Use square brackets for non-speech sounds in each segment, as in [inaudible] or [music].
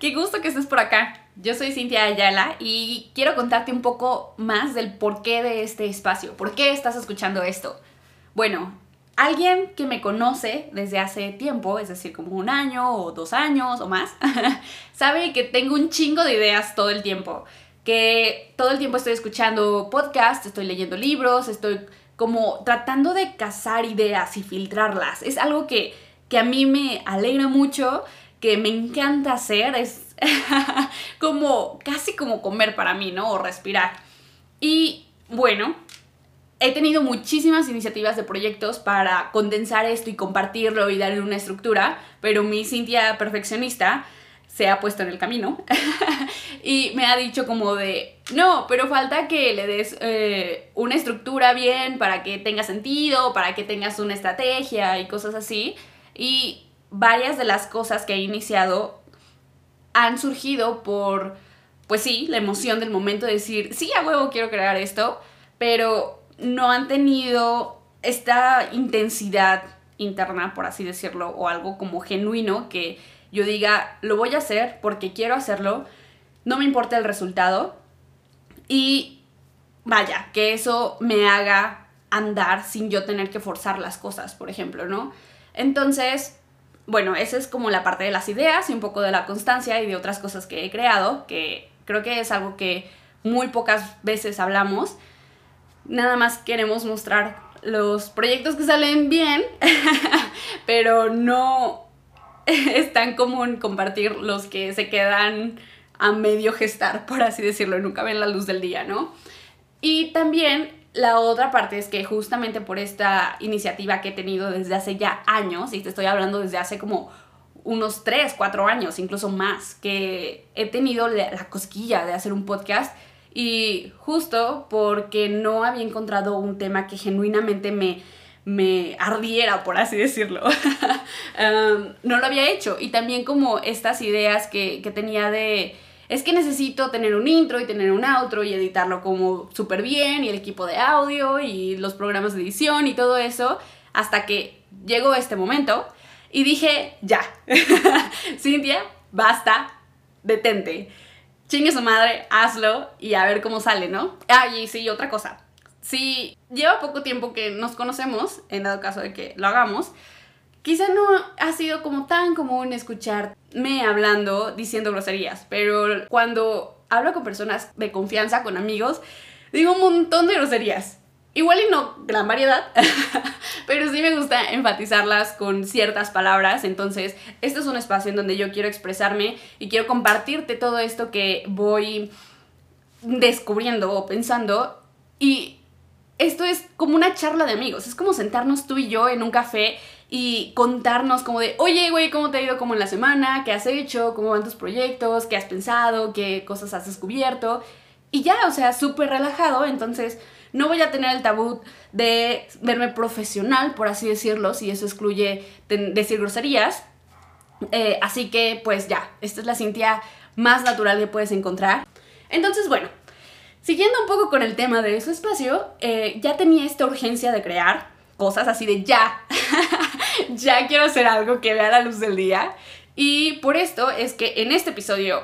Qué gusto que estés por acá. Yo soy Cintia Ayala y quiero contarte un poco más del porqué de este espacio. ¿Por qué estás escuchando esto? Bueno, alguien que me conoce desde hace tiempo, es decir, como un año o dos años o más, [laughs] sabe que tengo un chingo de ideas todo el tiempo. Que todo el tiempo estoy escuchando podcasts, estoy leyendo libros, estoy como tratando de cazar ideas y filtrarlas. Es algo que, que a mí me alegra mucho, que me encanta hacer, es [laughs] como casi como comer para mí, ¿no? O respirar. Y bueno, he tenido muchísimas iniciativas de proyectos para condensar esto y compartirlo y darle una estructura, pero mi Cintia perfeccionista se ha puesto en el camino [laughs] y me ha dicho como de, no, pero falta que le des eh, una estructura bien para que tenga sentido, para que tengas una estrategia y cosas así. Y varias de las cosas que he iniciado han surgido por, pues sí, la emoción del momento de decir, sí, a huevo quiero crear esto, pero no han tenido esta intensidad interna, por así decirlo, o algo como genuino que yo diga, lo voy a hacer porque quiero hacerlo, no me importa el resultado y vaya, que eso me haga andar sin yo tener que forzar las cosas, por ejemplo, ¿no? Entonces, bueno, esa es como la parte de las ideas y un poco de la constancia y de otras cosas que he creado, que creo que es algo que muy pocas veces hablamos nada más queremos mostrar los proyectos que salen bien, [laughs] pero no [laughs] es tan común compartir los que se quedan a medio gestar, por así decirlo, nunca ven la luz del día, ¿no? Y también la otra parte es que justamente por esta iniciativa que he tenido desde hace ya años, y te estoy hablando desde hace como unos 3, 4 años, incluso más, que he tenido la cosquilla de hacer un podcast, y justo porque no había encontrado un tema que genuinamente me, me ardiera, por así decirlo. [laughs] Um, no lo había hecho. Y también como estas ideas que, que tenía de es que necesito tener un intro y tener un outro y editarlo como súper bien y el equipo de audio y los programas de edición y todo eso, hasta que llegó este momento y dije, ya, [laughs] Cintia, basta, detente chingue su madre, hazlo y a ver cómo sale, ¿no? Ah, y sí, otra cosa. Si lleva poco tiempo que nos conocemos, en dado caso de que lo hagamos, quizá no ha sido como tan común escucharme hablando, diciendo groserías, pero cuando hablo con personas de confianza, con amigos, digo un montón de groserías. Igual y no gran variedad, [laughs] pero sí me gusta enfatizarlas con ciertas palabras. Entonces, este es un espacio en donde yo quiero expresarme y quiero compartirte todo esto que voy descubriendo o pensando. Y esto es como una charla de amigos. Es como sentarnos tú y yo en un café y contarnos como de, oye, güey, ¿cómo te ha ido como en la semana? ¿Qué has hecho? ¿Cómo van tus proyectos? ¿Qué has pensado? ¿Qué cosas has descubierto? Y ya, o sea, súper relajado. Entonces no voy a tener el tabú de verme profesional, por así decirlo, si eso excluye decir groserías. Eh, así que, pues ya, esta es la Cintia más natural que puedes encontrar. Entonces, bueno, siguiendo un poco con el tema de su espacio, eh, ya tenía esta urgencia de crear cosas así de ya, [laughs] ya quiero hacer algo que vea la luz del día. Y por esto es que en este episodio,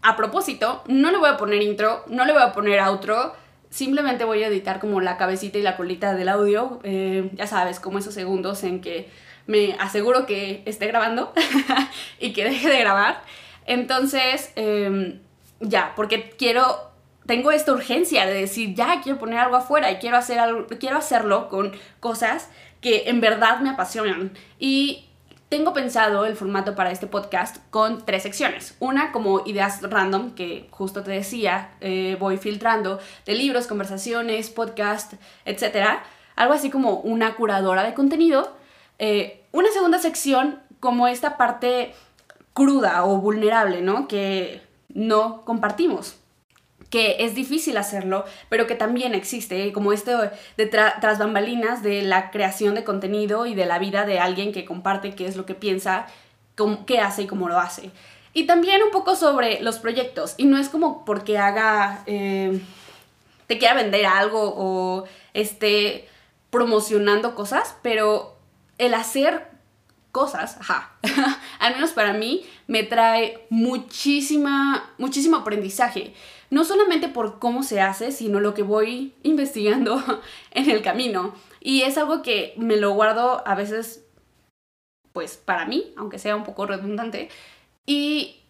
a propósito, no le voy a poner intro, no le voy a poner outro, simplemente voy a editar como la cabecita y la colita del audio, eh, ya sabes, como esos segundos en que me aseguro que esté grabando [laughs] y que deje de grabar. Entonces, em, ya, porque quiero, tengo esta urgencia de decir, ya, quiero poner algo afuera y quiero, hacer quiero hacerlo con cosas que en verdad me apasionan. Y tengo pensado el formato para este podcast con tres secciones. Una como ideas random, que justo te decía, eh, voy filtrando de libros, conversaciones, podcast, etc. Algo así como una curadora de contenido. Eh, una segunda sección como esta parte cruda o vulnerable, ¿no? Que no compartimos que es difícil hacerlo, pero que también existe, ¿eh? como esto de tras bambalinas de la creación de contenido y de la vida de alguien que comparte qué es lo que piensa, qué hace y cómo lo hace. Y también un poco sobre los proyectos, y no es como porque haga, eh, te quiera vender algo o esté promocionando cosas, pero el hacer cosas, ajá, [laughs] al menos para mí, me trae muchísima, muchísimo aprendizaje. No solamente por cómo se hace, sino lo que voy investigando [laughs] en el camino. Y es algo que me lo guardo a veces, pues para mí, aunque sea un poco redundante. Y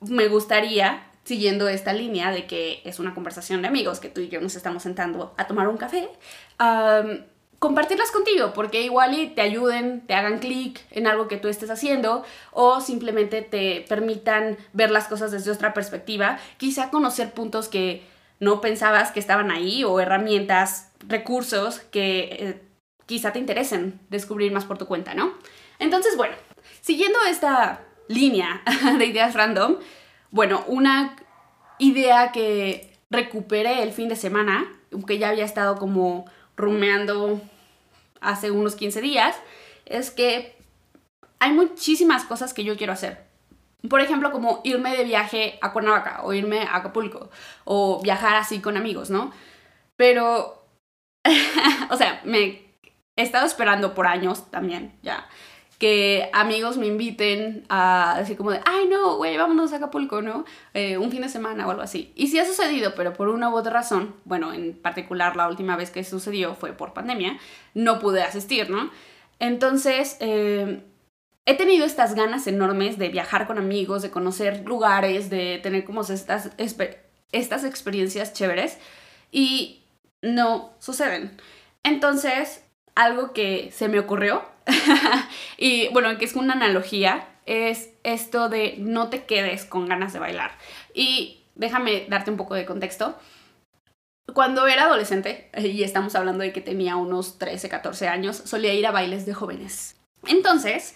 me gustaría, siguiendo esta línea de que es una conversación de amigos, que tú y yo nos estamos sentando a tomar un café, compartirlas contigo, porque igual y te ayuden, te hagan clic en algo que tú estés haciendo o simplemente te permitan ver las cosas desde otra perspectiva, quizá conocer puntos que no pensabas que estaban ahí o herramientas, recursos que eh, quizá te interesen descubrir más por tu cuenta, ¿no? Entonces, bueno, siguiendo esta línea [laughs] de ideas random, bueno, una idea que recuperé el fin de semana, que ya había estado como rumeando hace unos 15 días, es que hay muchísimas cosas que yo quiero hacer. Por ejemplo, como irme de viaje a Cuernavaca o irme a Acapulco o viajar así con amigos, ¿no? Pero, [laughs] o sea, me he estado esperando por años también, ya, que amigos me inviten a decir como de, ay no, güey, vámonos a Acapulco, ¿no? Eh, un fin de semana o algo así. Y sí ha sucedido, pero por una u otra razón, bueno, en particular la última vez que sucedió fue por pandemia, no pude asistir, ¿no? Entonces, eh, he tenido estas ganas enormes de viajar con amigos, de conocer lugares, de tener como estas, estas experiencias chéveres y no suceden. Entonces, algo que se me ocurrió [laughs] y bueno, que es una analogía, es esto de no te quedes con ganas de bailar. Y déjame darte un poco de contexto. Cuando era adolescente, y estamos hablando de que tenía unos 13, 14 años, solía ir a bailes de jóvenes. Entonces,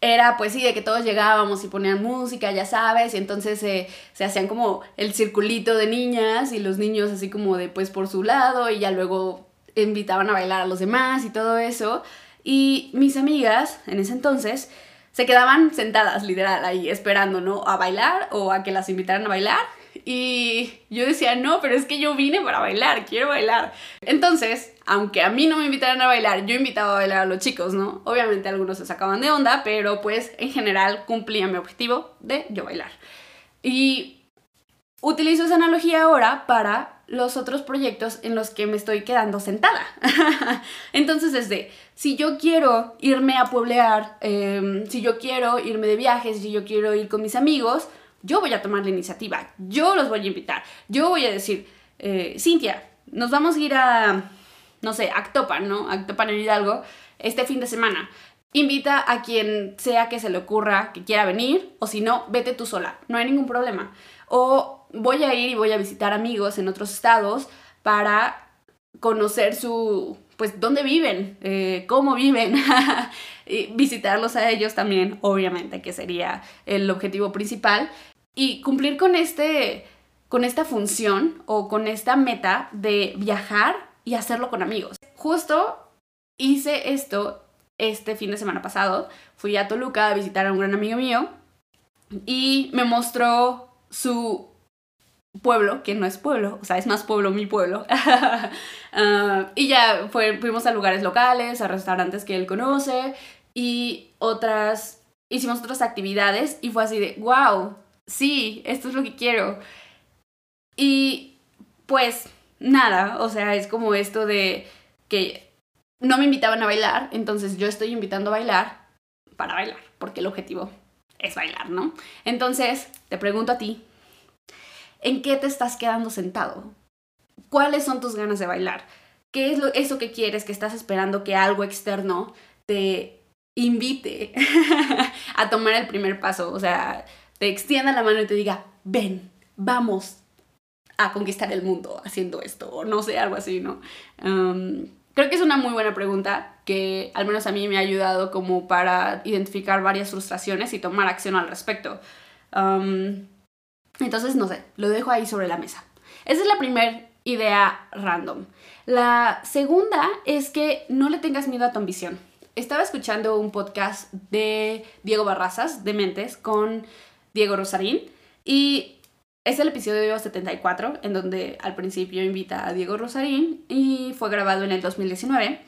era pues sí, de que todos llegábamos y ponían música, ya sabes, y entonces se hacían como el circulito de niñas y los niños así como de pues por su lado y ya luego invitaban a bailar a los demás y todo eso. Y mis amigas, en ese entonces, se quedaban sentadas, literal, ahí esperando, ¿no? A bailar o a que las invitaran a bailar. Y yo decía, no, pero es que yo vine para bailar, quiero bailar. Entonces, aunque a mí no me invitaran a bailar, yo invitaba a bailar a los chicos, ¿no? Obviamente algunos se sacaban de onda, pero pues en general cumplía mi objetivo de yo bailar. Y utilizo esa analogía ahora para los otros proyectos en los que me estoy quedando sentada. [laughs] Entonces, desde si yo quiero irme a pueblear, em, si yo quiero irme de viajes, si yo quiero ir con mis amigos, yo voy a tomar la iniciativa, yo los voy a invitar, yo voy a decir, eh, Cintia, nos vamos a ir a, no sé, Actopan, ¿no? Actopan en Hidalgo, este fin de semana. Invita a quien sea que se le ocurra que quiera venir, o si no, vete tú sola, no hay ningún problema. O voy a ir y voy a visitar amigos en otros estados para conocer su, pues, dónde viven, eh, cómo viven, [laughs] visitarlos a ellos también, obviamente, que sería el objetivo principal, y cumplir con este, con esta función o con esta meta de viajar y hacerlo con amigos. Justo hice esto este fin de semana pasado, fui a Toluca a visitar a un gran amigo mío y me mostró su pueblo, que no es pueblo, o sea, es más pueblo mi pueblo. [laughs] Ah, y ya fuimos a lugares locales, a restaurantes que él conoce y otras, hicimos otras actividades y fue así de, wow, sí, esto es lo que quiero. Y pues nada, o sea, es como esto de que no me invitaban a bailar, entonces yo estoy invitando a bailar para bailar, porque el objetivo es bailar, ¿no? Entonces, te pregunto a ti, ¿En qué te estás quedando sentado? ¿Cuáles son tus ganas de bailar? ¿Qué es lo, eso que quieres, que estás esperando que algo externo te invite [laughs] a tomar el primer paso? O sea, te extienda la mano y te diga, ven, vamos a conquistar el mundo haciendo esto, o no sé, algo así, ¿no? Creo que es una muy buena pregunta que al menos a mí me ha ayudado como para identificar varias frustraciones y tomar acción al respecto. Entonces, no sé, lo dejo ahí sobre la mesa. Esa es la primera idea random. La segunda es que no le tengas miedo a tu ambición. Estaba escuchando un podcast de Diego Barrazas, de Mentes, con Diego Rosarín, y es el episodio 74, en donde al principio invita a Diego Rosarín y fue grabado en el 2019.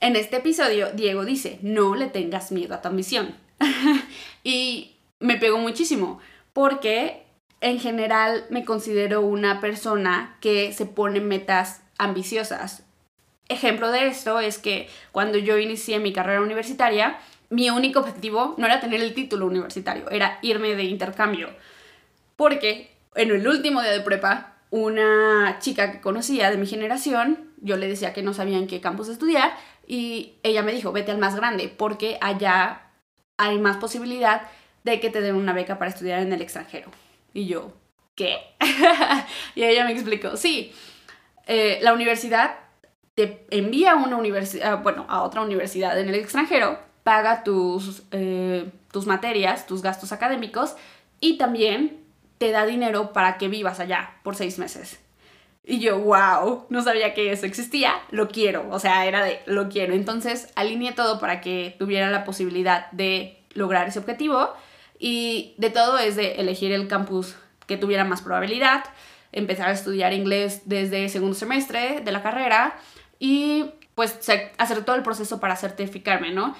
En este episodio, Diego dice, no le tengas miedo a tu ambición. [laughs] y me pegó muchísimo, porque en general me considero una persona que se pone metas ambiciosas. Ejemplo de esto es que cuando yo inicié mi carrera universitaria, mi único objetivo no era tener el título universitario, era irme de intercambio. Porque en el último día de prepa, una chica que conocía de mi generación, yo le decía que no sabía en qué campus estudiar y ella me dijo, vete al más grande porque allá hay más posibilidad de que te den una beca para estudiar en el extranjero. Y yo, ¿qué? [laughs] y ella me explicó, sí, eh, la universidad te envía a una universidad, bueno, a otra universidad en el extranjero, paga tus, eh, tus materias, tus gastos académicos y también te da dinero para que vivas allá por seis meses. Y yo, wow, no sabía que eso existía, lo quiero, o sea, era de, lo quiero. Entonces alineé todo para que tuviera la posibilidad de lograr ese objetivo y de todo es de elegir el campus que tuviera más probabilidad, empezar a estudiar inglés desde segundo semestre de la carrera y pues hacer todo el proceso para certificarme, ¿no?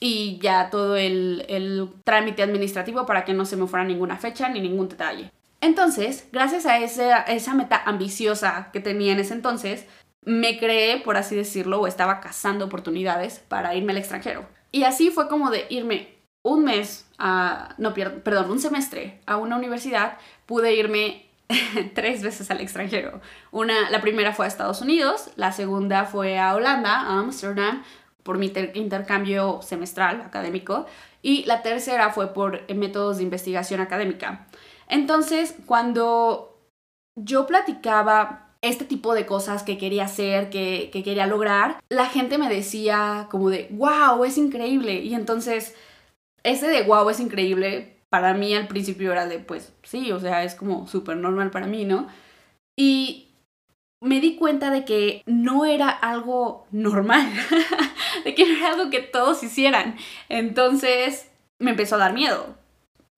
Y ya todo el, el trámite administrativo para que no se me fuera ninguna fecha ni ningún detalle. Entonces, gracias a esa, esa meta ambiciosa que tenía en ese entonces, me creé, por así decirlo, o estaba cazando oportunidades para irme al extranjero. Y así fue como de irme un mes, a, no, perdón, un semestre a una universidad, pude irme [laughs] tres veces al extranjero. Una, la primera fue a Estados Unidos, la segunda fue a Holanda, a Amsterdam, por mi intercambio semestral académico, y la tercera fue por métodos de investigación académica. Entonces, cuando yo platicaba este tipo de cosas que quería hacer, que, que quería lograr, la gente me decía como de, wow, es increíble. Y entonces ese de wow es increíble, para mí al principio era de, pues sí, o sea, es como súper normal para mí, ¿no? Y me di cuenta de que no era algo normal, [laughs] de que no era algo que todos hicieran. Entonces me empezó a dar miedo.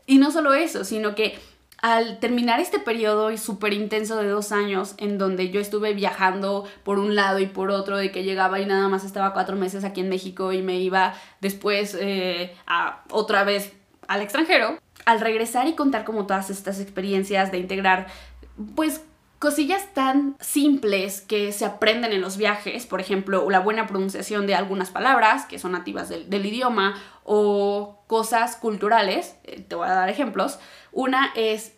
Y no solo eso, sino que al terminar este periodo súper intenso de dos años en donde yo estuve viajando por un lado y por otro, de que llegaba y nada más estaba cuatro meses aquí en México y me iba después eh, a otra vez al extranjero, al regresar y contar como todas estas experiencias de integrar, pues cosillas tan simples que se aprenden en los viajes, por ejemplo, la buena pronunciación de algunas palabras que son nativas del, idioma o cosas culturales, eh, te voy a dar ejemplos, una es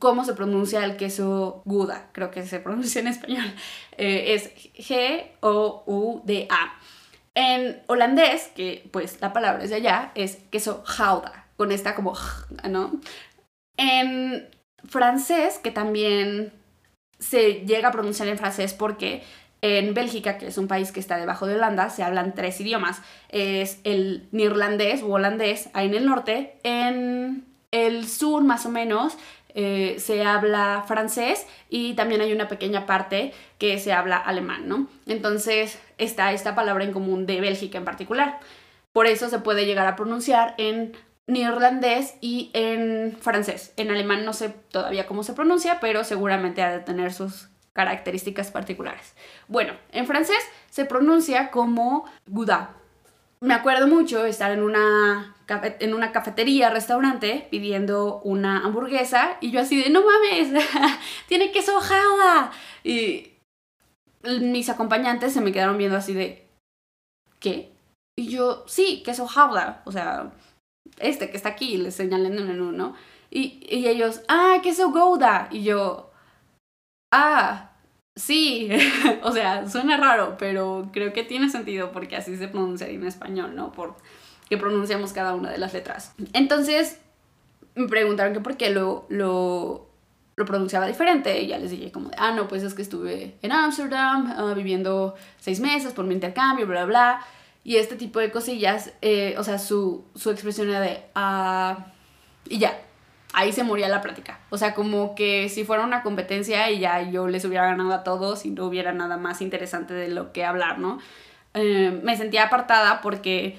cómo se pronuncia el queso Gouda, creo que se [laughs] pronuncia en español. Eh, es G-O-U-D-A. En holandés, que pues la palabra es de allá, es queso Gouda, con esta como, ¿no? En francés, que también se llega a pronunciar en francés porque en Bélgica, que es un país que está debajo de Holanda, se hablan tres idiomas. Es el neerlandés o holandés ahí en el norte. En el sur, más o menos, eh, se habla francés y también hay una pequeña parte que se habla alemán, ¿no? Entonces está esta palabra en común de Bélgica en particular. Por eso se puede llegar a pronunciar en neerlandés y en francés. En alemán no sé todavía cómo se pronuncia, pero seguramente ha de tener sus características particulares. Bueno, en francés se pronuncia como gouda. Me acuerdo mucho estar en una, en una cafetería, restaurante, pidiendo una hamburguesa y yo así de, no mames, [laughs] tiene queso java. Y mis acompañantes se me quedaron viendo así de, ¿qué? Y yo, sí, queso jauda, o sea, este que está aquí, les señalé en el menú, ¿no? Y, y ellos, ah, queso gouda. Y yo, ah, sí, [laughs] o sea, suena raro, pero creo que tiene sentido porque así se pronunciaría en español, ¿no? Por que pronunciamos cada una de las letras. Entonces, me preguntaron que por qué lo, lo, lo pronunciaba diferente y ya les dije como, ah, no, pues es que estuve en Ámsterdam ah, viviendo seis meses por mi intercambio, bla, bla. Y este tipo de cosillas, eh, o sea, su, su expresión era de, ah, y ya, ahí se moría la plática. O sea, como que si fuera una competencia y ya yo les hubiera ganado a todos y no hubiera nada más interesante de lo que hablar, ¿no? Eh, me sentía apartada porque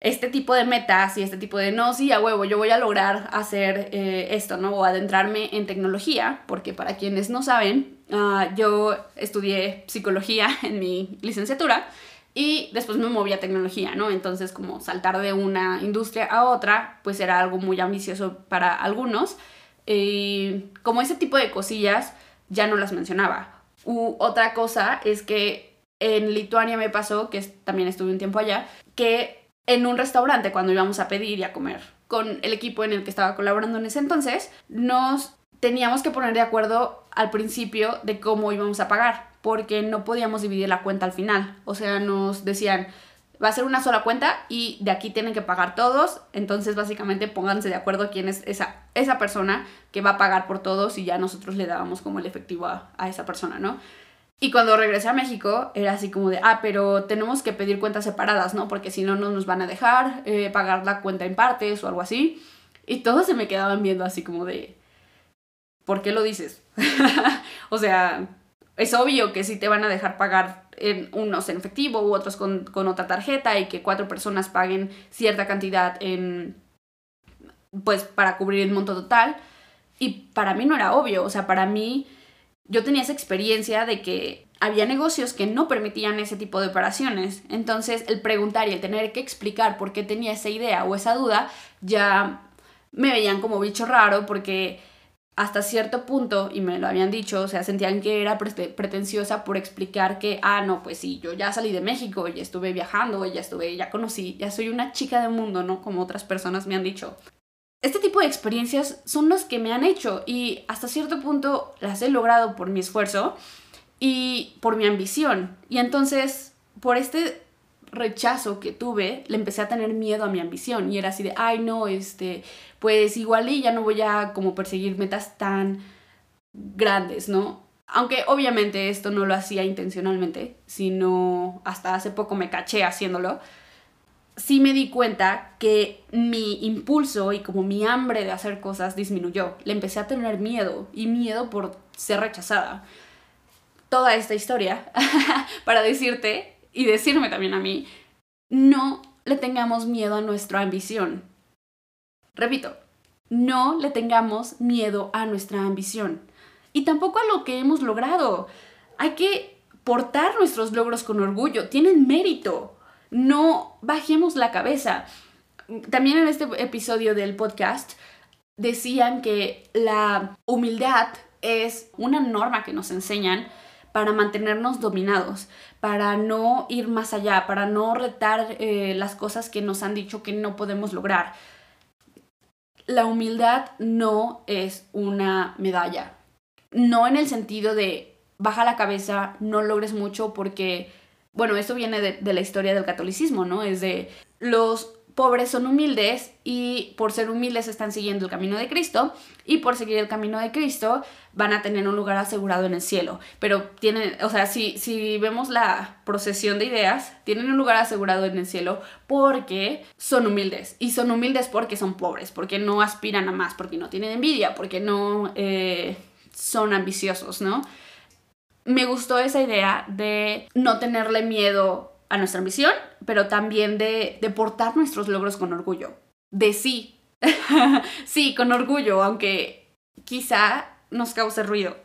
este tipo de metas y este tipo de no, sí, a huevo, yo voy a lograr hacer eh, esto, ¿no? O adentrarme en tecnología, porque para quienes no saben, ah, yo estudié psicología [laughs] en mi licenciatura Y después me moví a tecnología, ¿no? Entonces como saltar de una industria a otra, pues era algo muy ambicioso para algunos. Y como ese tipo de cosillas ya no las mencionaba. U otra cosa es que en Lituania me pasó, que también estuve un tiempo allá, que en un restaurante cuando íbamos a pedir y a comer con el equipo en el que estaba colaborando en ese entonces, nos teníamos que poner de acuerdo al principio de cómo íbamos a pagar, porque no podíamos dividir la cuenta al final. O sea, nos decían, va a ser una sola cuenta y de aquí tienen que pagar todos, entonces básicamente pónganse de acuerdo quién es esa, esa persona que va a pagar por todos y ya nosotros le dábamos como el efectivo a, a esa persona, ¿no? Y cuando regresé a México, era así como de, ah, pero tenemos que pedir cuentas separadas, ¿no? Porque si no, no nos van a dejar eh, pagar la cuenta en partes o algo así. Y todos se me quedaban viendo así como de, ¿por qué lo dices? [laughs] o sea, es obvio que si te van a dejar pagar en unos en efectivo u otros con, con otra tarjeta y que cuatro personas paguen cierta cantidad en, pues, para cubrir el monto total. Y para mí no era obvio, o sea, para mí yo tenía esa experiencia de que había negocios que no permitían ese tipo de operaciones. Entonces, el preguntar y el tener que explicar por qué tenía esa idea o esa duda, ya me veían como bicho raro porque hasta cierto punto, y me lo habían dicho, o sea, sentían que era pretenciosa por explicar que, ah, no, pues sí, yo ya salí de México, ya estuve viajando, ya estuve, ya conocí, ya soy una chica del mundo, ¿no? Como otras personas me han dicho este tipo de experiencias son los que me han hecho y hasta cierto punto las he logrado por mi esfuerzo y por mi ambición. Y entonces, por este rechazo que tuve, le empecé a tener miedo a mi ambición y era así de, ay no, este, pues igual y ya no voy a como perseguir metas tan grandes, ¿no? Aunque obviamente esto no lo hacía intencionalmente, sino hasta hace poco me caché haciéndolo sí me di cuenta que mi impulso y como mi hambre de hacer cosas disminuyó. Le empecé a tener miedo y miedo por ser rechazada. Toda esta historia [laughs] para decirte y decirme también a mí, no le tengamos miedo a nuestra ambición. Repito, no le tengamos miedo a nuestra ambición. Y tampoco a lo que hemos logrado. Hay que portar nuestros logros con orgullo. Tienen mérito no bajemos la cabeza. También en este episodio del podcast decían que la humildad es una norma que nos enseñan para mantenernos dominados, para no ir más allá, para no retar eh, las cosas que nos han dicho que no podemos lograr. La humildad no es una medalla, no en el sentido de baja la cabeza, no logres mucho porque bueno, esto viene de, la historia del catolicismo, ¿no? Es de los pobres son humildes y por ser humildes están siguiendo el camino de Cristo y por seguir el camino de Cristo van a tener un lugar asegurado en el cielo. Pero tienen, o sea, si, si vemos la procesión de ideas, tienen un lugar asegurado en el cielo porque son humildes y son humildes porque son pobres, porque no aspiran a más, porque no tienen envidia, porque no eh, son ambiciosos, ¿no? me gustó esa idea de no tenerle miedo a nuestra ambición, pero también de, de portar nuestros logros con orgullo. De sí. [laughs] sí, con orgullo, aunque quizá nos cause ruido.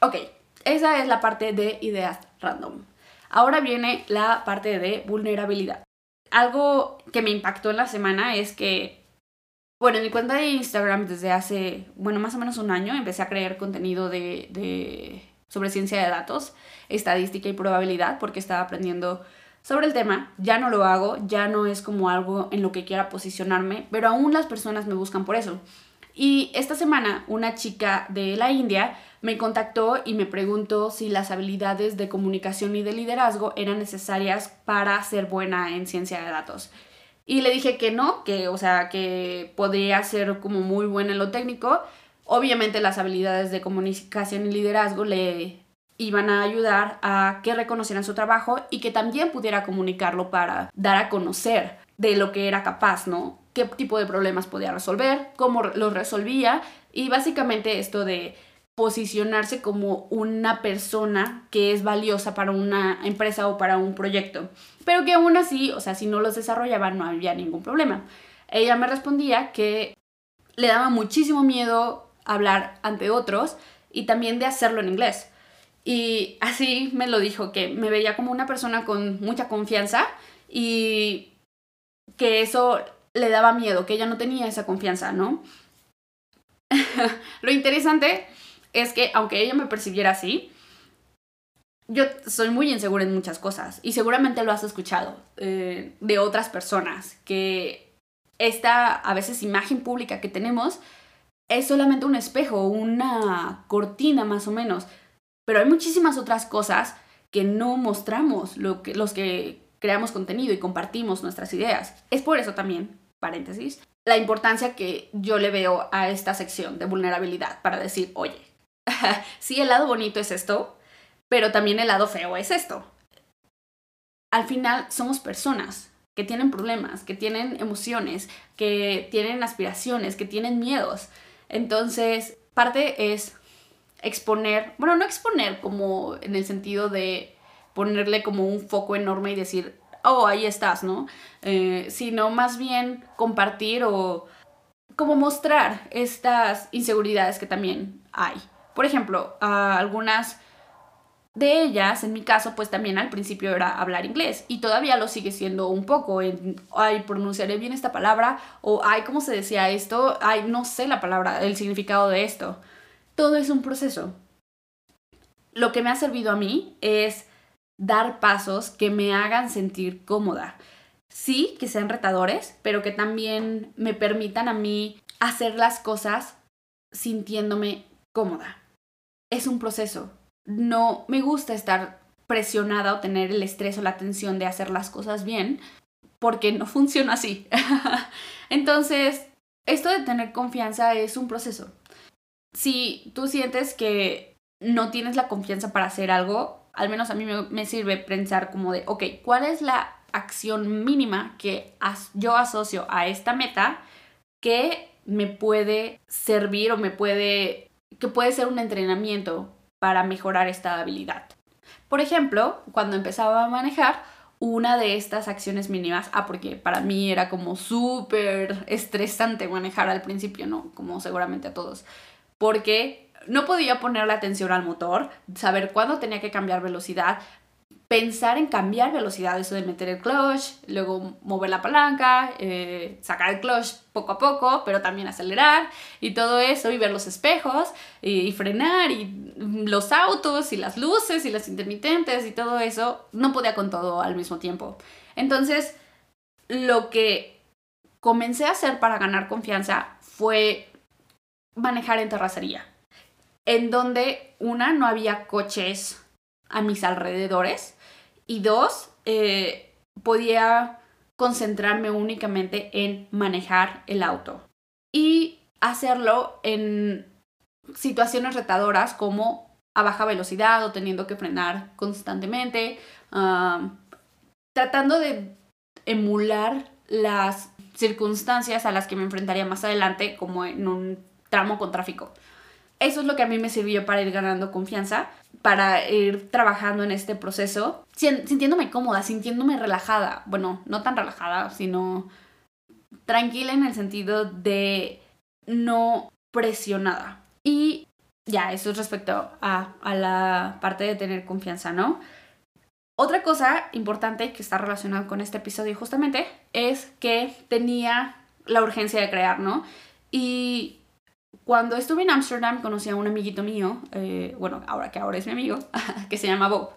Ok, esa es la parte de ideas random. Ahora viene la parte de vulnerabilidad. Algo que me impactó en la semana es que, bueno, en mi cuenta de Instagram desde hace, bueno, más o menos un año empecé a crear contenido de, de sobre ciencia de datos, estadística y probabilidad, porque estaba aprendiendo sobre el tema. Ya no lo hago, ya no es como algo en lo que quiera posicionarme, pero aún las personas me buscan por eso. Y esta semana una chica de la India me contactó y me preguntó si las habilidades de comunicación y de liderazgo eran necesarias para ser buena en ciencia de datos. Y le dije que no, que o sea, que podría ser como muy buena en lo técnico, Obviamente las habilidades de comunicación y liderazgo le iban a ayudar a que reconocieran su trabajo y que también pudiera comunicarlo para dar a conocer de lo que era capaz, ¿no? Qué tipo de problemas podía resolver, cómo los resolvía y básicamente esto de posicionarse como una persona que es valiosa para una empresa o para un proyecto. Pero que aún así, o sea, si no los desarrollaba no había ningún problema. Ella me respondía que le daba muchísimo miedo hablar ante otros y también de hacerlo en inglés. Y así me lo dijo, que me veía como una persona con mucha confianza y que eso le daba miedo, que ella no tenía esa confianza, ¿no? [laughs] lo interesante es que aunque ella me percibiera así, yo soy muy insegura en muchas cosas y seguramente lo has escuchado eh, de otras personas, que esta a veces imagen pública que tenemos es solamente un espejo, una cortina más o menos, pero hay muchísimas otras cosas que no mostramos lo que, los que creamos contenido y compartimos nuestras ideas. Es por eso también, paréntesis, la importancia que yo le veo a esta sección de vulnerabilidad para decir, oye, [laughs] sí, el lado bonito es esto, pero también el lado feo es esto. Al final somos personas que tienen problemas, que tienen emociones, que tienen aspiraciones, que tienen miedos. Entonces, parte es exponer, bueno, no exponer como en el sentido de ponerle como un foco enorme y decir, oh, ahí estás, ¿no? Eh, sino más bien compartir o como mostrar estas inseguridades que también hay. Por ejemplo, algunas de ellas, en mi caso, pues también al principio era hablar inglés y todavía lo sigue siendo un poco. En, ay, pronunciaré bien esta palabra o ay, ¿cómo se decía esto? Ay, no sé la palabra, el significado de esto. Todo es un proceso. Lo que me ha servido a mí es dar pasos que me hagan sentir cómoda. Sí, que sean retadores, pero que también me permitan a mí hacer las cosas sintiéndome cómoda. Es un proceso, no me gusta estar presionada o tener el estrés o la tensión de hacer las cosas bien, porque no [laughs] funciona así. [laughs] Entonces, esto de tener confianza es un proceso. Si tú sientes que no tienes la confianza para hacer algo, al menos a mí me, sirve pensar como de, ok, ¿cuál es la acción mínima que yo asocio a esta meta que me puede servir o me puede, que puede ser un entrenamiento para mejorar esta habilidad. Por ejemplo, cuando empezaba a manejar, una de estas acciones mínimas, ah, porque para mí era como súper estresante manejar al principio, ¿no? Como seguramente a todos, porque no podía poner la atención al motor, saber cuándo tenía que cambiar velocidad, pensar en cambiar velocidad, eso de meter el clutch, luego mover la palanca, eh, sacar el clutch poco a poco, pero también acelerar y todo eso y ver los espejos y, frenar y los autos y las luces y las intermitentes y todo eso, no podía con todo al mismo tiempo. Entonces, lo que comencé a hacer para ganar confianza fue manejar en terracería, en donde una no había coches a mis alrededores y dos, eh, podía concentrarme únicamente en manejar el auto y hacerlo en situaciones retadoras como a baja velocidad o teniendo que frenar constantemente, tratando de emular las circunstancias a las que me enfrentaría más adelante como en un tramo con tráfico. Eso es lo que a mí me sirvió para ir ganando confianza, para ir trabajando en este proceso, sintiéndome cómoda, sintiéndome relajada. Bueno, no tan relajada, sino tranquila en el sentido de no presionada. Y ya, eso es respecto a, a la parte de tener confianza, ¿no? Otra cosa importante que está relacionada con este episodio justamente es que tenía la urgencia de crear, ¿no? Y cuando estuve en Ámsterdam conocí a un amiguito mío, eh, bueno, ahora que ahora es mi amigo, [laughs] que se llama Bob.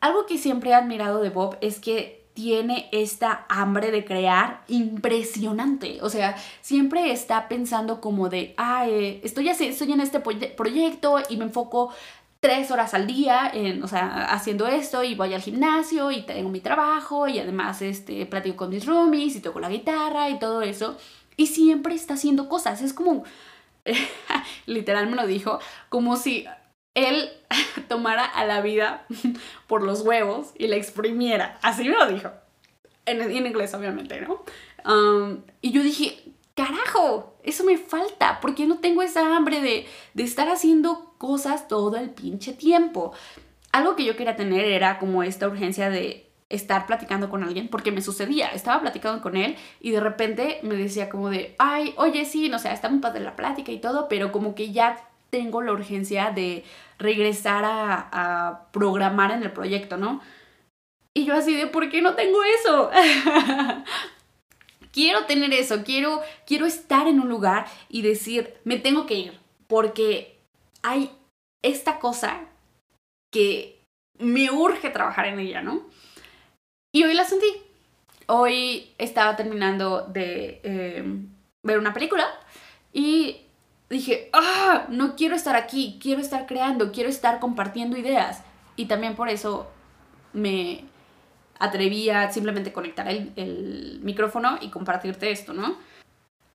Algo que siempre he admirado de Bob es que tiene esta hambre de crear impresionante. O sea, siempre está pensando como de, ah, estoy, estoy en este proyecto y me enfoco tres horas al día en, o sea, haciendo esto y voy al gimnasio y tengo mi trabajo y además este, platico con mis roomies y toco la guitarra y todo eso. Y siempre está haciendo cosas. Es como, [laughs] literal me lo dijo, como si él [laughs] tomara a la vida [laughs] por los huevos y la exprimiera. Así me lo dijo. En, inglés, obviamente, ¿no? Um, y yo dije, carajo, eso me falta. porque no tengo esa hambre de, de estar haciendo cosas todo el pinche tiempo? Algo que yo quería tener era como esta urgencia de estar platicando con alguien, porque me sucedía, estaba platicando con él y de repente me decía como de, ay, oye, sí, no sé, está muy padre la plática y todo, pero como que ya tengo la urgencia de regresar a, a programar en el proyecto, ¿no? Y yo así de, ¿por qué no tengo eso? [laughs] quiero tener eso, quiero, quiero estar en un lugar y decir, me tengo que ir, porque hay esta cosa que me urge trabajar en ella, ¿no? Y hoy la sentí. Hoy estaba terminando de em, ver una película y dije, ah, no quiero estar aquí, quiero estar creando, quiero estar compartiendo ideas. Y también por eso me atreví a simplemente conectar el, el micrófono y compartirte esto, ¿no?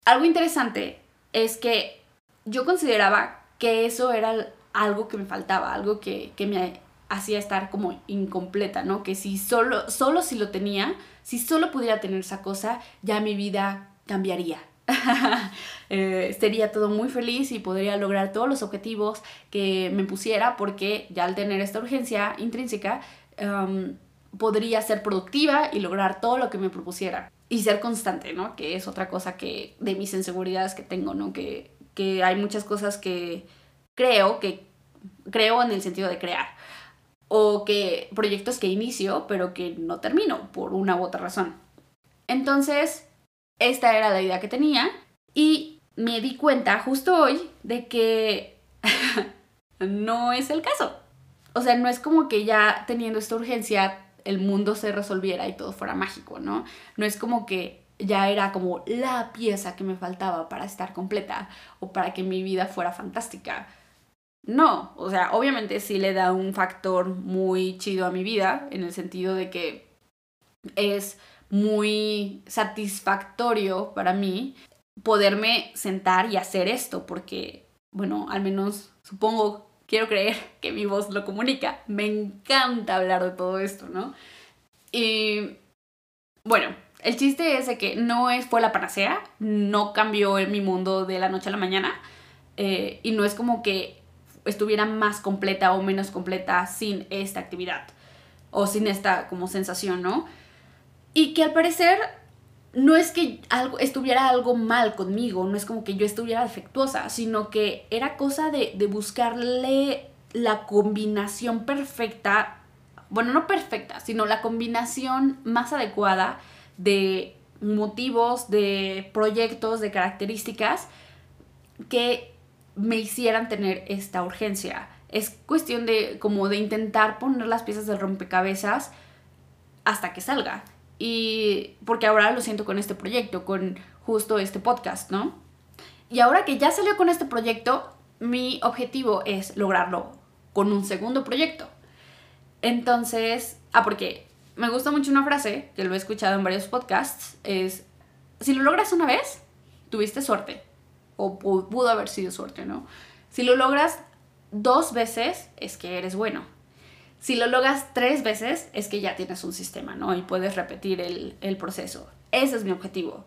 Algo interesante es que yo consideraba que eso era algo que me faltaba, algo que, que me hacía estar como incompleta, ¿no? Que si solo, solo si lo tenía, si solo pudiera tener esa cosa, ya mi vida cambiaría. [laughs] eh, sería todo muy feliz y podría lograr todos los objetivos que me pusiera porque ya al tener esta urgencia intrínseca, um, podría ser productiva y lograr todo lo que me propusiera. Y ser constante, ¿no? Que es otra cosa que de mis inseguridades que tengo, ¿no? Que, que hay muchas cosas que creo que creo en el sentido de crear o que proyectos que inicio pero que no termino por una u otra razón. Entonces, esta era la idea que tenía y me di cuenta justo hoy de que [laughs] no es el caso. O sea, no es como que ya teniendo esta urgencia el mundo se resolviera y todo fuera mágico, ¿no? No es como que ya era como la pieza que me faltaba para estar completa o para que mi vida fuera fantástica. No, o sea, obviamente sí le da un factor muy chido a mi vida, en el sentido de que es muy satisfactorio para mí poderme sentar y hacer esto, porque, bueno, al menos supongo, quiero creer [laughs] que mi voz lo comunica. Me encanta hablar de todo esto, ¿no? Y, bueno, el chiste es de que no es, fue la panacea, no cambió en mi mundo de la noche a la mañana, eh, y no es como que estuviera más completa o menos completa sin esta actividad o sin esta como sensación, ¿no? Y que al parecer no es que algo, estuviera algo mal conmigo, no es como que yo estuviera defectuosa, sino que era cosa de, de buscarle la combinación perfecta, bueno, no perfecta, sino la combinación más adecuada de motivos, de proyectos, de características que me hicieran tener esta urgencia. Es cuestión de como de intentar poner las piezas del rompecabezas hasta que salga. Y porque ahora lo siento con este proyecto, con justo este podcast, ¿no? Y ahora que ya salió con este proyecto, mi objetivo es lograrlo con un segundo proyecto. Entonces, ah, porque me gusta mucho una frase, que lo he escuchado en varios podcasts, es, si lo logras una vez, tuviste suerte o pudo haber sido suerte, ¿no? Si lo logras dos veces, es que eres bueno. Si lo logras tres veces, es que ya tienes un sistema, ¿no? Y puedes repetir el, proceso. Ese es mi objetivo.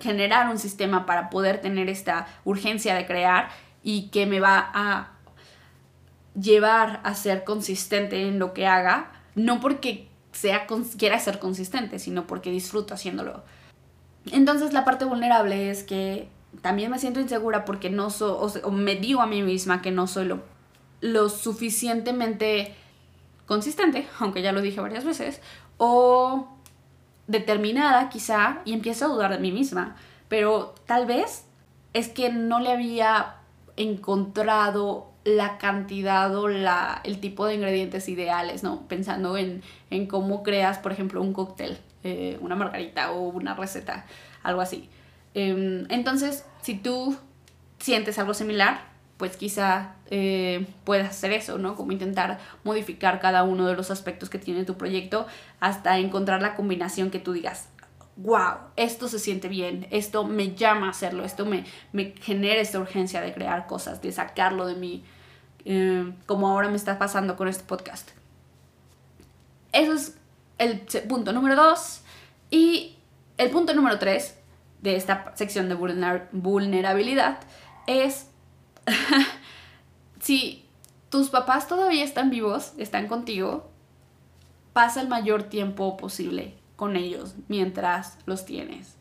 Generar un sistema para poder tener esta urgencia de crear y que me va a llevar a ser consistente en lo que haga, no porque sea, quiera ser consistente, sino porque disfruto haciéndolo. Entonces la parte vulnerable es que también me siento insegura porque no soy, o, me digo a mí misma que no soy lo, lo suficientemente consistente, [laughs] aunque ya lo dije varias veces, o determinada quizá, y empiezo a dudar de mí misma, pero tal vez es que no le había encontrado la cantidad o la, el tipo de ingredientes ideales, ¿no? Pensando en, en cómo creas, por ejemplo, un cóctel, eh, una margarita o una receta, algo así. Em, entonces, si tú sientes algo similar, pues quizá eh, puedas hacer eso, ¿no? Como intentar modificar cada uno de los aspectos que tiene tu proyecto hasta encontrar la combinación que tú digas, wow, esto se siente bien, esto me llama a hacerlo, esto me, me genera esta urgencia de crear cosas, de sacarlo de mí, eh, como ahora me está pasando con este podcast. Eso es el punto número dos. Y el punto número tres de esta sección de vulnerabilidad es [laughs] si tus papás todavía están vivos, están contigo, pasa el mayor tiempo posible con ellos mientras los tienes.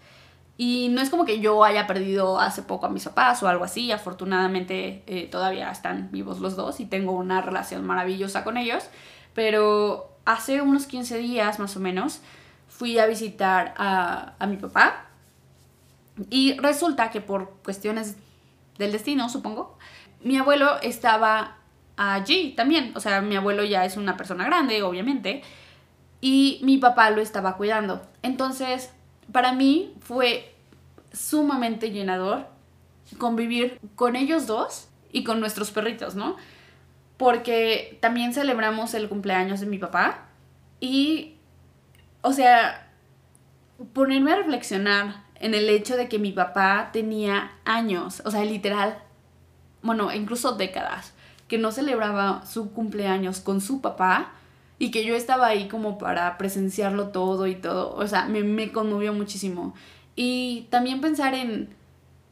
Y no es como que yo haya perdido hace poco a mis papás o algo así. Afortunadamente eh, todavía están vivos los dos y tengo una relación maravillosa con ellos. Pero hace unos 15 días más o menos fui a visitar a, a mi papá. Y resulta que por cuestiones del destino, supongo, mi abuelo estaba allí también. O sea, mi abuelo ya es una persona grande, obviamente. Y mi papá lo estaba cuidando. Entonces, para mí fue sumamente llenador convivir con ellos dos y con nuestros perritos, ¿no? Porque también celebramos el cumpleaños de mi papá y, o sea, ponerme a reflexionar en el hecho de que mi papá tenía años, o sea, literal, bueno, incluso décadas, que no celebraba su cumpleaños con su papá y que yo estaba ahí como para presenciarlo todo y todo, o sea, me, me conmovió muchísimo. Y también pensar en,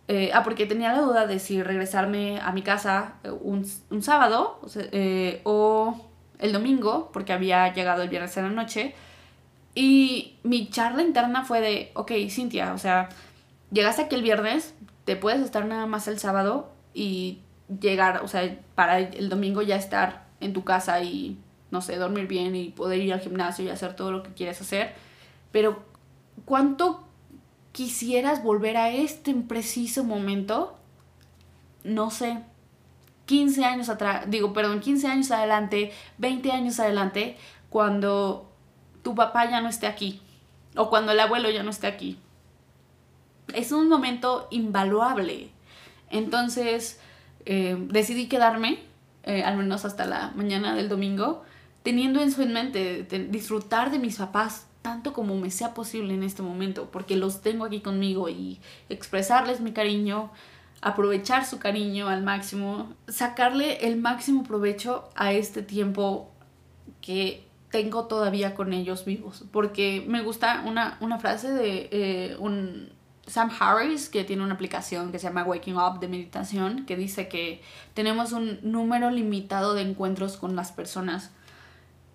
eh, ah, porque tenía la duda de si regresarme a mi casa eh, un, un sábado o, eh, o el domingo, porque había llegado el viernes en la noche. Y mi charla interna fue de, ok, Cintia, o sea, llegaste aquí el viernes, te puedes estar nada más el sábado y llegar, o sea, para el domingo ya estar en tu casa y no sé, dormir bien y poder ir al gimnasio y hacer todo lo que quieres hacer. Pero, ¿cuánto quisieras volver a este preciso momento? No sé, 15 años atrás, digo, perdón, 15 años adelante, 20 años adelante, cuando tu papá ya no esté aquí o cuando el abuelo ya no esté aquí. Es un momento invaluable. Entonces, eh, decidí quedarme, eh, al menos hasta la mañana del domingo, teniendo en su mente disfrutar de mis papás tanto como me sea posible en este momento, porque los tengo aquí conmigo y expresarles mi cariño, aprovechar su cariño al máximo, sacarle el máximo provecho a este tiempo que tengo todavía con ellos vivos, porque me gusta una, una frase de eh, un Sam Harris, que tiene una aplicación que se llama Waking Up de meditación, que dice que tenemos un número limitado de encuentros con las personas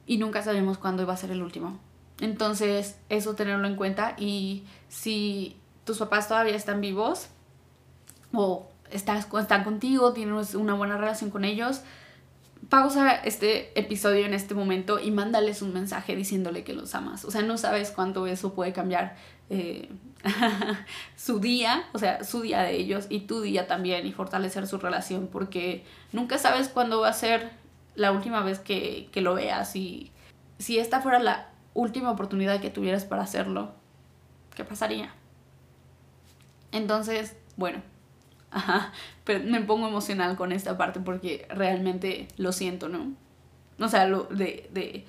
y nunca sabemos cuándo va a ser el último. Entonces, eso tenerlo en cuenta y si tus papás todavía están vivos o estás, están contigo, tienes una buena relación con ellos, pausa este episodio en este momento y mándales un mensaje diciéndole que los amas. O sea, no sabes cuánto eso puede cambiar eh, [laughs] su día, o sea, su día de ellos y tu día también y fortalecer su relación porque nunca sabes cuándo va a ser la última vez que, lo veas y si esta fuera la última oportunidad que tuvieras para hacerlo, ¿qué pasaría? Entonces, bueno, ajá, pero me pongo emocional con esta parte porque realmente lo siento, ¿no? O sea, lo de, de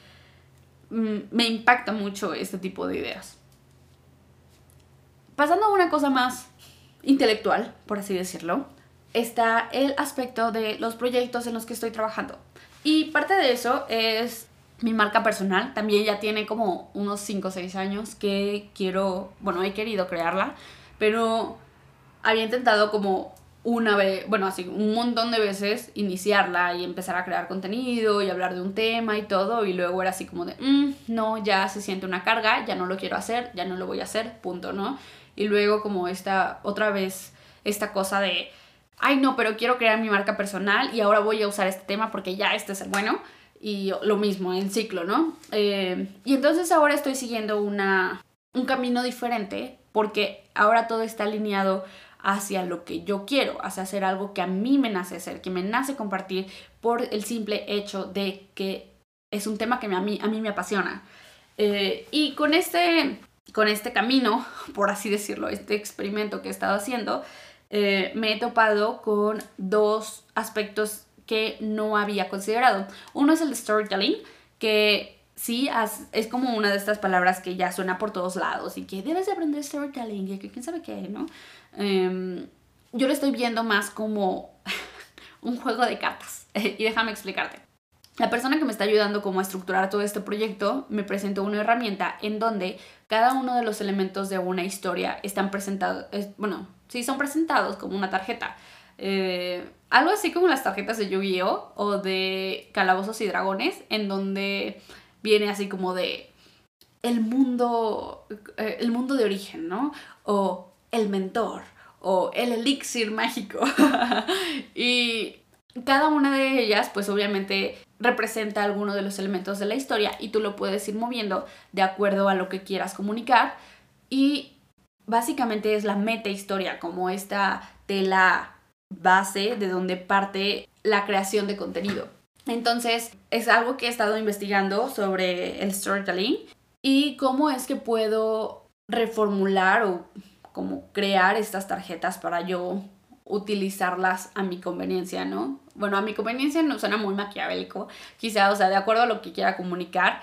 mm, me impacta mucho este tipo de ideas. Pasando a una cosa más intelectual, por así decirlo, está el aspecto de los proyectos en los que estoy trabajando. Y parte de eso es mi marca personal. También ya tiene como unos 5 o 6 años que quiero, bueno, he querido crearla, pero había intentado como una vez, bueno, así un montón de veces iniciarla y empezar a crear contenido y hablar de un tema y todo, y luego era así como de, mm, no, ya se siente una carga, ya no lo quiero hacer, ya no lo voy a hacer, punto, ¿no? Y luego como esta, otra vez, esta cosa de, ay no, pero quiero crear mi marca personal y ahora voy a usar este tema porque ya este es el bueno. Y lo mismo, el ciclo, ¿no? Eh, y entonces ahora estoy siguiendo una, un camino diferente porque ahora todo está alineado hacia lo que yo quiero, hacia hacer algo que a mí me nace hacer, que me nace compartir por el simple hecho de que es un tema que a mí, a mí me apasiona. Eh, y con este, con este camino, [laughs] por así decirlo, este experimento que he estado haciendo, eh, me he topado con dos aspectos que no había considerado. Uno es el storytelling, que sí es como una de estas palabras que ya suena por todos lados y que debes de aprender storytelling y que quién sabe qué, ¿no? Em, yo lo estoy viendo más como [laughs] un juego de cartas. [laughs] y déjame explicarte. La persona que me está ayudando como a estructurar todo este proyecto me presentó una herramienta en donde cada uno de los elementos de una historia están presentados, bueno, sí son presentados como una tarjeta. Eh, algo así como las tarjetas de Yu-Gi-Oh! o de Calabozos y Dragones, en donde viene así como de el mundo, eh, el mundo de origen, ¿no? O el mentor o el elixir mágico. [laughs] y cada una de ellas, pues obviamente representa alguno de los elementos de la historia y tú lo puedes ir moviendo de acuerdo a lo que quieras comunicar. Y básicamente es la meta historia, como esta tela base de donde parte la creación de contenido. Entonces, es algo que he estado investigando sobre el storytelling y cómo es que puedo reformular o como crear estas tarjetas para yo utilizarlas a mi conveniencia, ¿no? Bueno, a mi conveniencia no suena muy maquiavélico, quizá, o sea, de acuerdo a lo que quiera comunicar.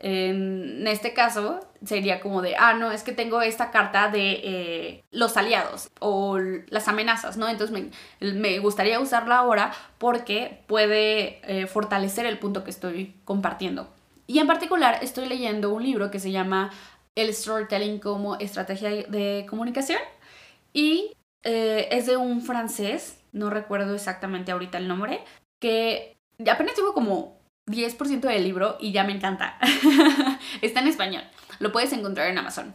En este caso sería como de, ah, no, es que tengo esta carta de eh, los aliados o las amenazas, ¿no? Entonces me, gustaría usarla ahora porque puede eh, fortalecer el punto que estoy compartiendo. Y en particular estoy leyendo un libro que se llama El Storytelling como Estrategia de Comunicación y eh, es de un francés, no recuerdo exactamente ahorita el nombre, que apenas tengo como 10% del libro y ya me encanta. [laughs] Está en español, lo puedes encontrar en Amazon.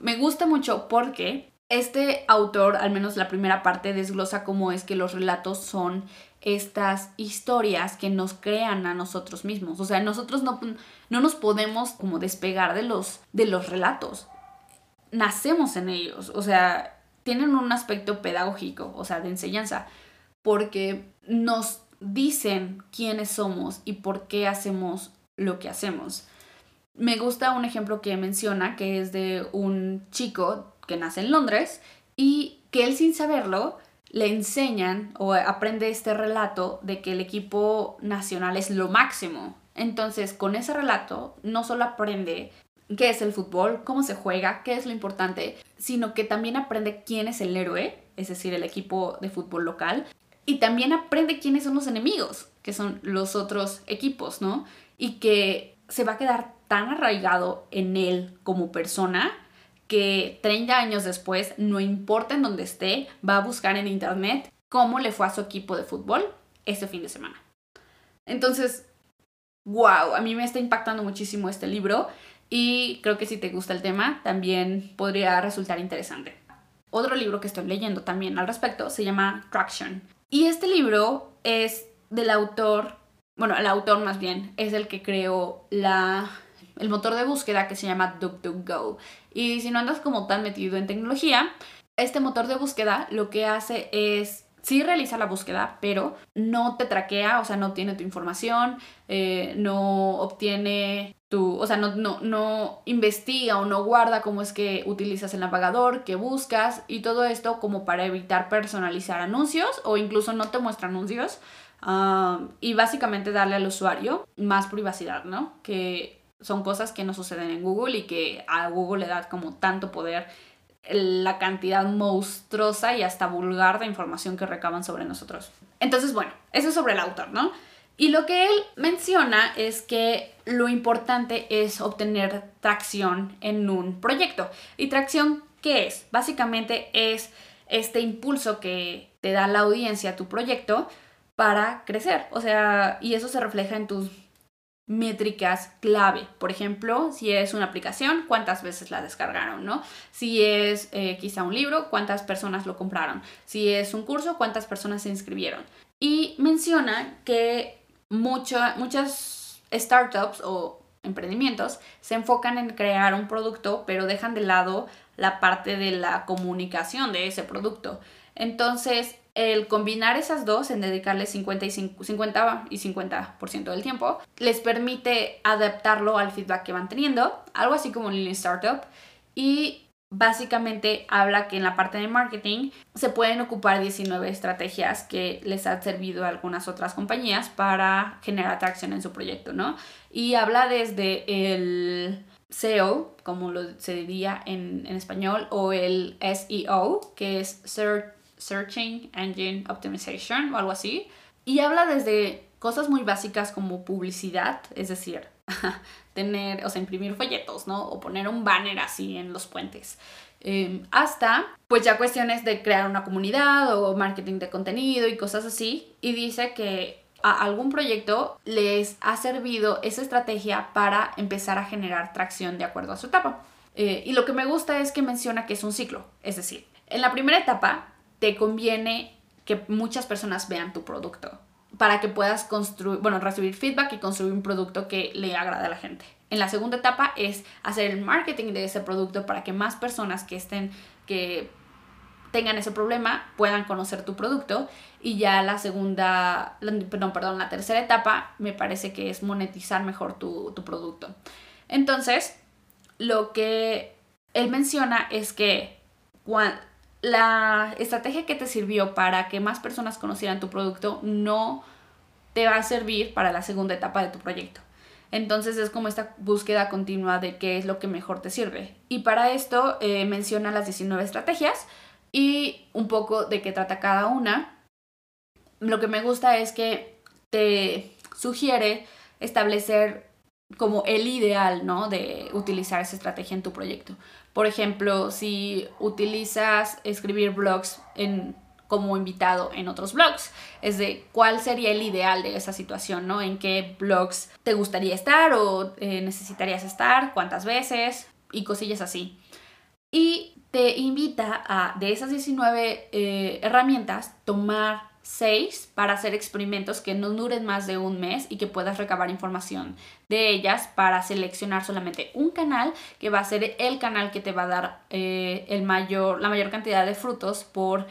Me gusta mucho porque este autor, al menos la primera parte, desglosa cómo es que los relatos son estas historias que nos crean a nosotros mismos. O sea, nosotros no, no nos podemos como despegar de los, de los relatos. Nacemos en ellos. O sea, tienen un aspecto pedagógico, o sea, de enseñanza, porque nos dicen quiénes somos y por qué hacemos lo que hacemos. Me gusta un ejemplo que menciona, que es de un chico que nace en Londres y que él sin saberlo le enseñan o aprende este relato de que el equipo nacional es lo máximo. Entonces, con ese relato, no solo aprende qué es el fútbol, cómo se juega, qué es lo importante, sino que también aprende quién es el héroe, es decir, el equipo de fútbol local, y también aprende quiénes son los enemigos, que son los otros equipos, ¿no? Y que se va a quedar tan arraigado en él como persona que 30 años después, no importa en dónde esté, va a buscar en internet cómo le fue a su equipo de fútbol ese fin de semana. Entonces, wow, a mí me está impactando muchísimo este libro y creo que si te gusta el tema, también podría resultar interesante. Otro libro que estoy leyendo también al respecto se llama Traction. Y este libro es del autor, bueno, el autor más bien, es el que creó la, el motor de búsqueda que se llama DuckDuckGo. Y si no andas como tan metido en tecnología, este motor de búsqueda lo que hace es sí realiza la búsqueda, pero no te traquea, o sea, no tiene tu información, eh, no obtiene tu, o sea, no, no, no investiga o no guarda cómo es que utilizas el navegador, que buscas y todo esto como para evitar personalizar anuncios o incluso no te muestra anuncios ah, y básicamente darle al usuario más privacidad, ¿no? Que son cosas que no suceden en Google y que a Google le da como tanto poder la cantidad monstruosa y hasta vulgar de información que recaban sobre nosotros. Entonces, bueno, eso es sobre el autor, ¿no? Y lo que él menciona es que lo importante es obtener tracción en un proyecto. ¿Y tracción qué es? Básicamente es este impulso que te da la audiencia a tu proyecto para crecer. O sea, y eso se refleja en tus métricas clave. Por ejemplo, si es una aplicación, cuántas veces la descargaron, ¿no? Si es eh, quizá un libro, cuántas personas lo compraron. Si es un curso, cuántas personas se inscribieron. Y menciona que muchas startups o emprendimientos se enfocan en crear un producto, pero dejan de lado la parte de la comunicación de ese producto. Entonces, el combinar esas dos, en dedicarle 50 y 50, y 50% del tiempo, les permite adaptarlo al feedback que van teniendo, algo así como Lean Startup, y básicamente habla que en la parte de marketing se pueden ocupar 19 estrategias que les han servido a algunas otras compañías para generar atracción en su proyecto, ¿no? Y habla desde el SEO, como lo se diría en, en español, o el SEO, que es Search Searching Engine Optimization o algo así. Y habla desde cosas muy básicas como publicidad, es decir, [laughs] tener, o sea, imprimir folletos, ¿no? O poner un banner así en los puentes. Em, hasta, pues ya cuestiones de crear una comunidad o marketing de contenido y cosas así. Y dice que a algún proyecto les ha servido esa estrategia para empezar a generar tracción de acuerdo a su etapa. Eh, y lo que me gusta es que menciona que es un ciclo, es decir, En la primera etapa te conviene que muchas personas vean tu producto para que puedas construir, bueno, recibir feedback y construir un producto que le agrade a la gente. En la segunda etapa es hacer el marketing de ese producto para que más personas que estén, que tengan ese problema puedan conocer tu producto y ya la segunda, perdón, perdón, la tercera etapa me parece que es monetizar mejor tu, tu producto. Entonces, lo que él menciona es que la estrategia que te sirvió para que más personas conocieran tu producto no te va a servir para la segunda etapa de tu proyecto. Entonces es como esta búsqueda continua de qué es lo que mejor te sirve. Y para esto eh, menciona las 19 estrategias y un poco de qué trata cada una. Lo que me gusta es que te sugiere establecer como el ideal, ¿no? De utilizar esa estrategia en tu proyecto. Por ejemplo, si utilizas escribir blogs en, como invitado en otros blogs, es de cuál sería el ideal de esa situación, ¿no? En qué blogs te gustaría estar o eh, necesitarías estar, cuántas veces y cosillas así. Y te invita a, de esas 19 eh, herramientas, tomar 6 para hacer experimentos que no duren más de un mes y que puedas recabar información de ellas para seleccionar solamente un canal que va a ser el canal que te va a dar eh, el mayor, la mayor cantidad de frutos por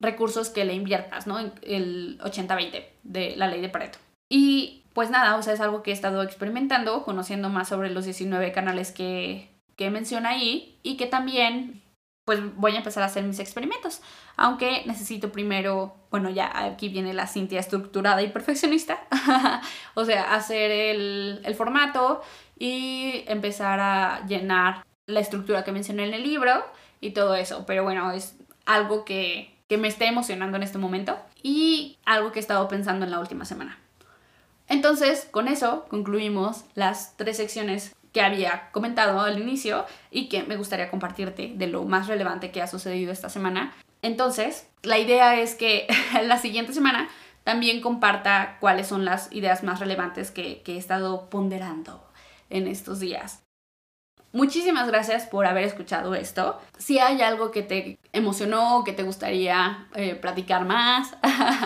recursos que le inviertas, ¿no? El 80-20 de la ley de Pareto. Y pues nada, o sea, es algo que he estado experimentando, conociendo más sobre los 19 canales que, que menciona ahí y que también pues voy a empezar a hacer mis experimentos. Aunque necesito primero, bueno, ya aquí viene la Cintia estructurada y perfeccionista. [laughs] o sea, hacer el, el, formato y empezar a llenar la estructura que mencioné en el libro y todo eso. Pero bueno, es algo que, que me está emocionando en este momento y algo que he estado pensando en la última semana. Entonces, con eso concluimos las tres secciones que había comentado al inicio y que me gustaría compartirte de lo más relevante que ha sucedido esta semana. Entonces, la idea es que [laughs] la siguiente semana también comparta cuáles son las ideas más relevantes que, he estado ponderando en estos días. Muchísimas gracias por haber escuchado esto. Si hay algo que te emocionó, que te gustaría eh, platicar más,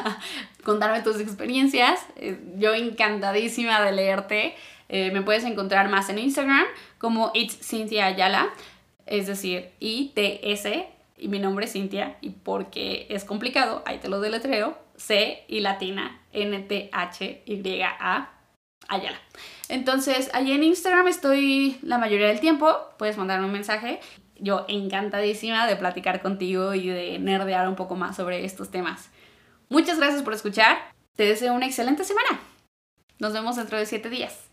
[laughs] contarme tus experiencias, eh, yo encantadísima de leerte. Eh, me puedes encontrar más en Instagram como It's Cynthia Ayala, es decir, ITS, y mi nombre es Cintia, y porque es complicado, ahí te lo deletreo, C y latina, N-T-H-Y-A, Ayala. Entonces, ahí en Instagram estoy la mayoría del tiempo, puedes mandarme un mensaje. Yo encantadísima de platicar contigo y de nerdear un poco más sobre estos temas. Muchas gracias por escuchar. Te deseo una excelente semana. Nos vemos dentro de siete días.